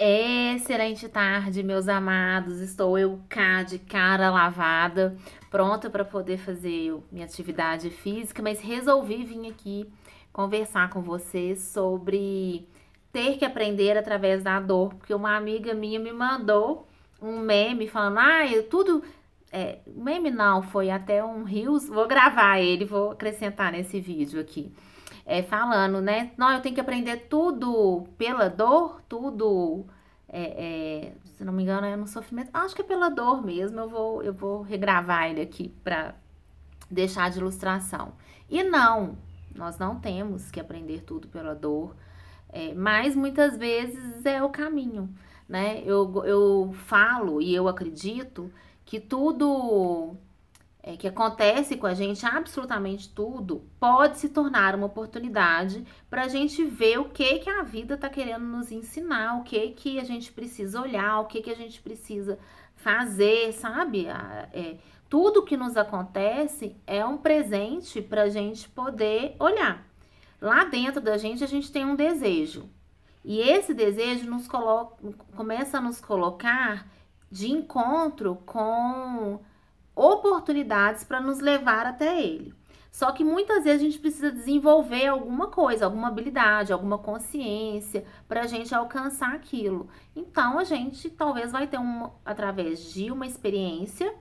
Excelente tarde, meus amados. Estou eu cá de cara lavada, pronta para poder fazer minha atividade física, mas resolvi vir aqui conversar com vocês sobre ter que aprender através da dor, porque uma amiga minha me mandou um meme falando: "Ah, eu tudo é, meme não, foi até um rios, vou gravar ele, vou acrescentar nesse vídeo aqui é, falando, né? Não, eu tenho que aprender tudo pela dor, tudo. É, é, se não me engano, é no sofrimento. Acho que é pela dor mesmo. Eu vou, eu vou regravar ele aqui para deixar de ilustração. E não, nós não temos que aprender tudo pela dor, é, mas muitas vezes é o caminho, né? Eu, eu falo e eu acredito que tudo é, que acontece com a gente, absolutamente tudo, pode se tornar uma oportunidade para a gente ver o que que a vida está querendo nos ensinar, o que que a gente precisa olhar, o que que a gente precisa fazer, sabe? É, tudo que nos acontece é um presente para a gente poder olhar. Lá dentro da gente, a gente tem um desejo. E esse desejo nos coloca, começa a nos colocar de encontro com oportunidades para nos levar até ele. Só que muitas vezes a gente precisa desenvolver alguma coisa, alguma habilidade, alguma consciência para a gente alcançar aquilo. Então a gente talvez vai ter um, através de uma experiência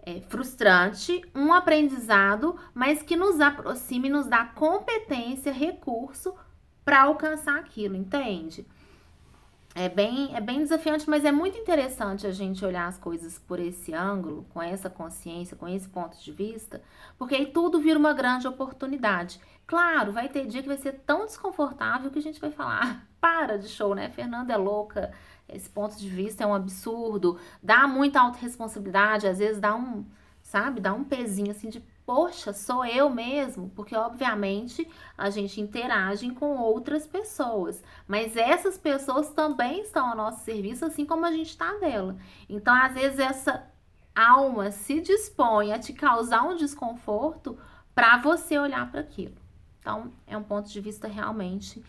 é, frustrante, um aprendizado, mas que nos aproxime, nos dá competência, recurso para alcançar aquilo, entende? É bem, é bem desafiante, mas é muito interessante a gente olhar as coisas por esse ângulo, com essa consciência, com esse ponto de vista, porque aí tudo vira uma grande oportunidade. Claro, vai ter dia que vai ser tão desconfortável que a gente vai falar: ah, para de show, né? Fernanda é louca, esse ponto de vista é um absurdo, dá muita autorresponsabilidade, às vezes dá um, sabe, dá um pezinho assim de poxa, sou eu mesmo, porque obviamente a gente interage com outras pessoas, mas essas pessoas também estão ao nosso serviço, assim como a gente está dela. Então, às vezes, essa alma se dispõe a te causar um desconforto para você olhar para aquilo. Então, é um ponto de vista realmente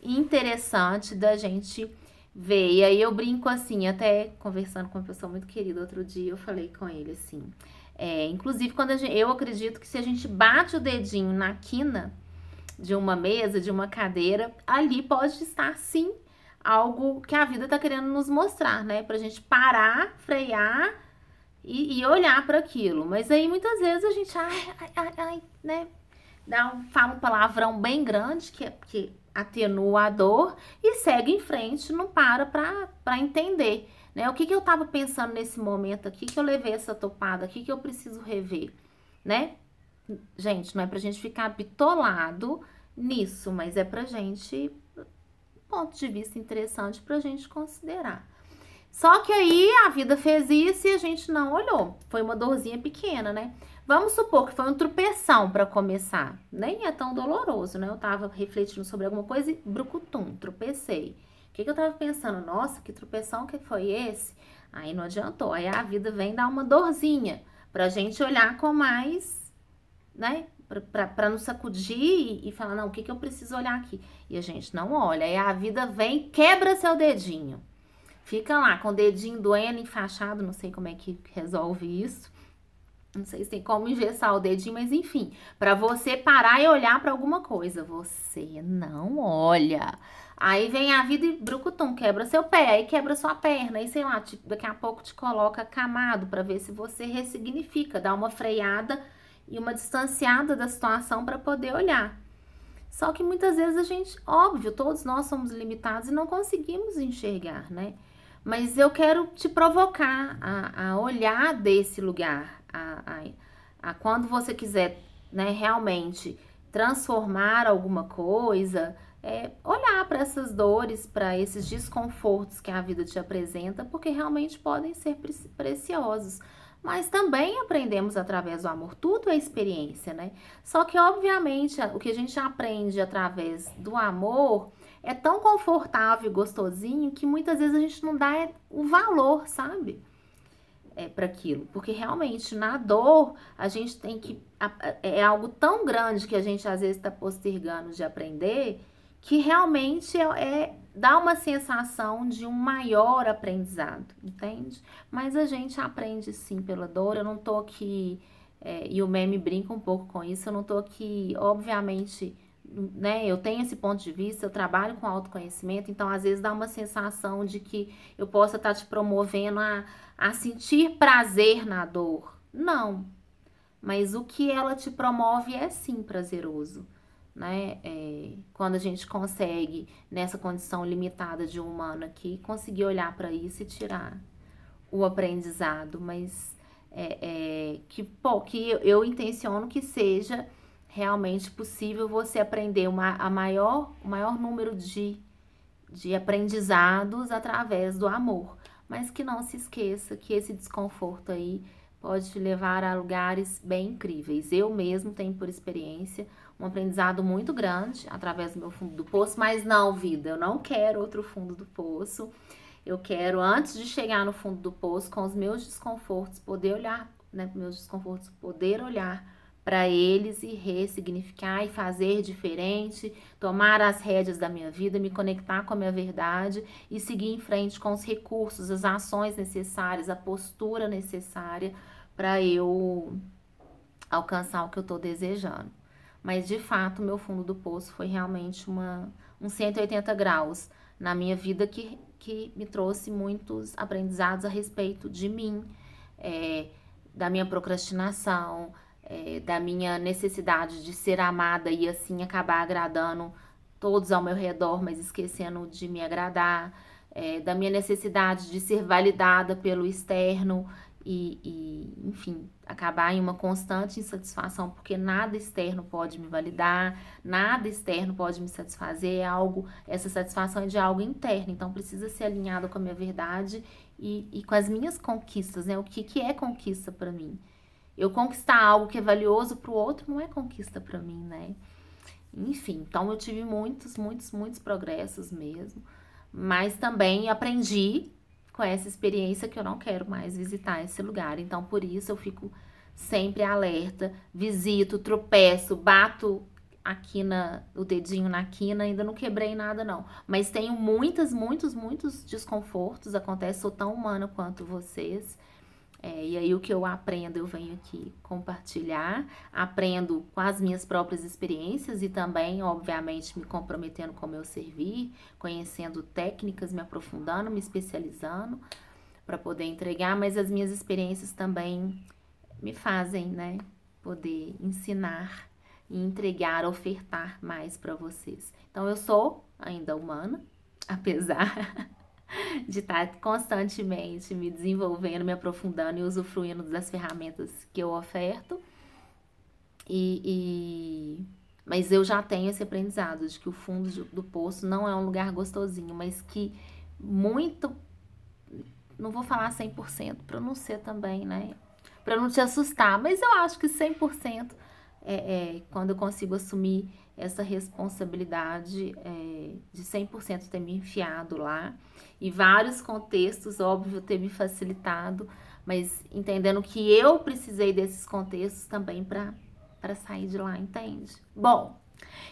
interessante da gente ver. E aí eu brinco assim, até conversando com uma pessoa muito querida outro dia, eu falei com ele assim. É, inclusive, quando gente, eu acredito que se a gente bate o dedinho na quina de uma mesa, de uma cadeira, ali pode estar sim algo que a vida está querendo nos mostrar, né? Pra gente parar, frear e, e olhar para aquilo. Mas aí muitas vezes a gente, ai, ai, ai, ai né? Dá um, fala um palavrão bem grande que, que atenua a dor e segue em frente, não para para entender. Né? O que, que eu estava pensando nesse momento aqui que eu levei essa topada aqui que eu preciso rever, né? Gente, não é pra gente ficar bitolado nisso, mas é pra gente ponto de vista interessante pra gente considerar. Só que aí a vida fez isso e a gente não olhou. Foi uma dorzinha pequena, né? Vamos supor que foi um tropeção para começar. Nem é tão doloroso, né? Eu tava refletindo sobre alguma coisa e brucutum, tropecei que, que eu tava pensando? Nossa, que tropeção que foi esse? Aí não adiantou. Aí a vida vem dar uma dorzinha pra gente olhar com mais, né? Para nos sacudir e, e, falar, não, o que, que eu preciso olhar aqui? E a gente não olha. Aí a vida vem, quebra seu dedinho. Fica lá com o dedinho doendo, enfaixado, não sei como é que resolve isso. Não sei se tem como engessar o dedinho, mas enfim, para você parar e olhar para alguma coisa, você não olha. Aí vem a vida e brucutum, quebra seu pé, aí quebra sua perna, aí sei lá, te, daqui a pouco te coloca camado para ver se você ressignifica, dá uma freada e uma distanciada da situação para poder olhar. Só que muitas vezes a gente, óbvio, todos nós somos limitados e não conseguimos enxergar, né? Mas eu quero te provocar a, a olhar desse lugar, a, a, a quando você quiser né, realmente transformar alguma coisa, é, olhar para essas dores, para esses desconfortos que a vida te apresenta, porque realmente podem ser preciosos. Mas também aprendemos através do amor, tudo é experiência, né? Só que, obviamente, o que a gente aprende através do amor é tão confortável e gostosinho que muitas vezes a gente não dá o valor, sabe? É, para aquilo, porque realmente na dor a gente tem que. É algo tão grande que a gente às vezes está postergando de aprender que realmente é, é, dá uma sensação de um maior aprendizado, entende? Mas a gente aprende sim pela dor. Eu não tô aqui, é, e o meme brinca um pouco com isso, eu não tô aqui, obviamente, né? Eu tenho esse ponto de vista, eu trabalho com autoconhecimento, então às vezes dá uma sensação de que eu possa estar tá te promovendo a, a sentir prazer na dor. Não. Mas o que ela te promove é sim prazeroso né? É, quando a gente consegue, nessa condição limitada de humano aqui, conseguir olhar para isso e tirar o aprendizado, mas é, é, que, pô, que eu, eu intenciono que seja realmente possível você aprender uma, a maior, o maior número de, de aprendizados através do amor. Mas que não se esqueça que esse desconforto aí pode te levar a lugares bem incríveis. Eu mesmo tenho por experiência um aprendizado muito grande através do meu fundo do poço, mas não, vida, eu não quero outro fundo do poço. Eu quero, antes de chegar no fundo do poço, com os meus desconfortos, poder olhar, né, meus desconfortos, poder olhar para eles e ressignificar e fazer diferente, tomar as rédeas da minha vida, me conectar com a minha verdade e seguir em frente com os recursos, as ações necessárias, a postura necessária para eu alcançar o que eu estou desejando. Mas de fato, meu fundo do poço foi realmente uma, um 180 graus na minha vida que, que me trouxe muitos aprendizados a respeito de mim, é, da minha procrastinação, é, da minha necessidade de ser amada e assim acabar agradando todos ao meu redor, mas esquecendo de me agradar, é, da minha necessidade de ser validada pelo externo e, e, enfim, acabar em uma constante insatisfação, porque nada externo pode me validar, nada externo pode me satisfazer, é algo, essa satisfação é de algo interno, então precisa ser alinhado com a minha verdade e, e com as minhas conquistas, né? O que, que é conquista para mim? Eu conquistar algo que é valioso para o outro não é conquista para mim, né? Enfim, então eu tive muitos, muitos, muitos progressos mesmo, mas também aprendi com essa experiência que eu não quero mais visitar esse lugar. Então, por isso eu fico sempre alerta, visito, tropeço, bato aqui na o dedinho na quina, ainda não quebrei nada não, mas tenho muitas, muitos, muitos desconfortos, acontece, sou tão humana quanto vocês. É, e aí o que eu aprendo, eu venho aqui compartilhar, aprendo com as minhas próprias experiências e também, obviamente, me comprometendo com o meu servir, conhecendo técnicas, me aprofundando, me especializando para poder entregar, mas as minhas experiências também me fazem, né, poder ensinar e entregar, ofertar mais para vocês. Então eu sou ainda humana, apesar de estar constantemente me desenvolvendo, me aprofundando e usufruindo das ferramentas que eu oferto. E, e, mas eu já tenho esse aprendizado de que o fundo do poço não é um lugar gostosinho, mas que muito não vou falar 100% para não ser também, né? Para não te assustar, mas eu acho que 100% é, é quando eu consigo assumir essa responsabilidade é, de 100% ter me enfiado lá e vários contextos, óbvio, ter me facilitado, mas entendendo que eu precisei desses contextos também para sair de lá, entende? Bom,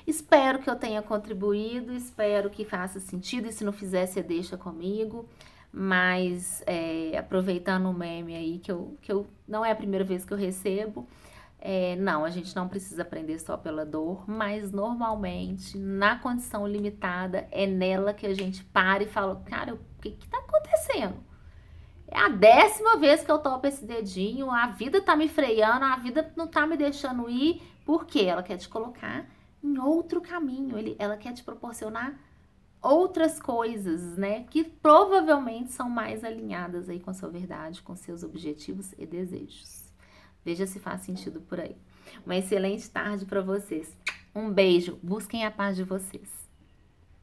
espero que eu tenha contribuído, espero que faça sentido e se não fizer, você deixa comigo. Mas é, aproveitando o meme aí, que eu, que eu não é a primeira vez que eu recebo, é, não, a gente não precisa aprender só pela dor, mas normalmente, na condição limitada, é nela que a gente para e fala: cara, o que que tá acontecendo? É a décima vez que eu topo esse dedinho, a vida tá me freando, a vida não tá me deixando ir, porque ela quer te colocar em outro caminho, ele, ela quer te proporcionar outras coisas, né, que provavelmente são mais alinhadas aí com a sua verdade, com seus objetivos e desejos. Veja se faz sentido por aí. Uma excelente tarde para vocês. Um beijo. Busquem a paz de vocês.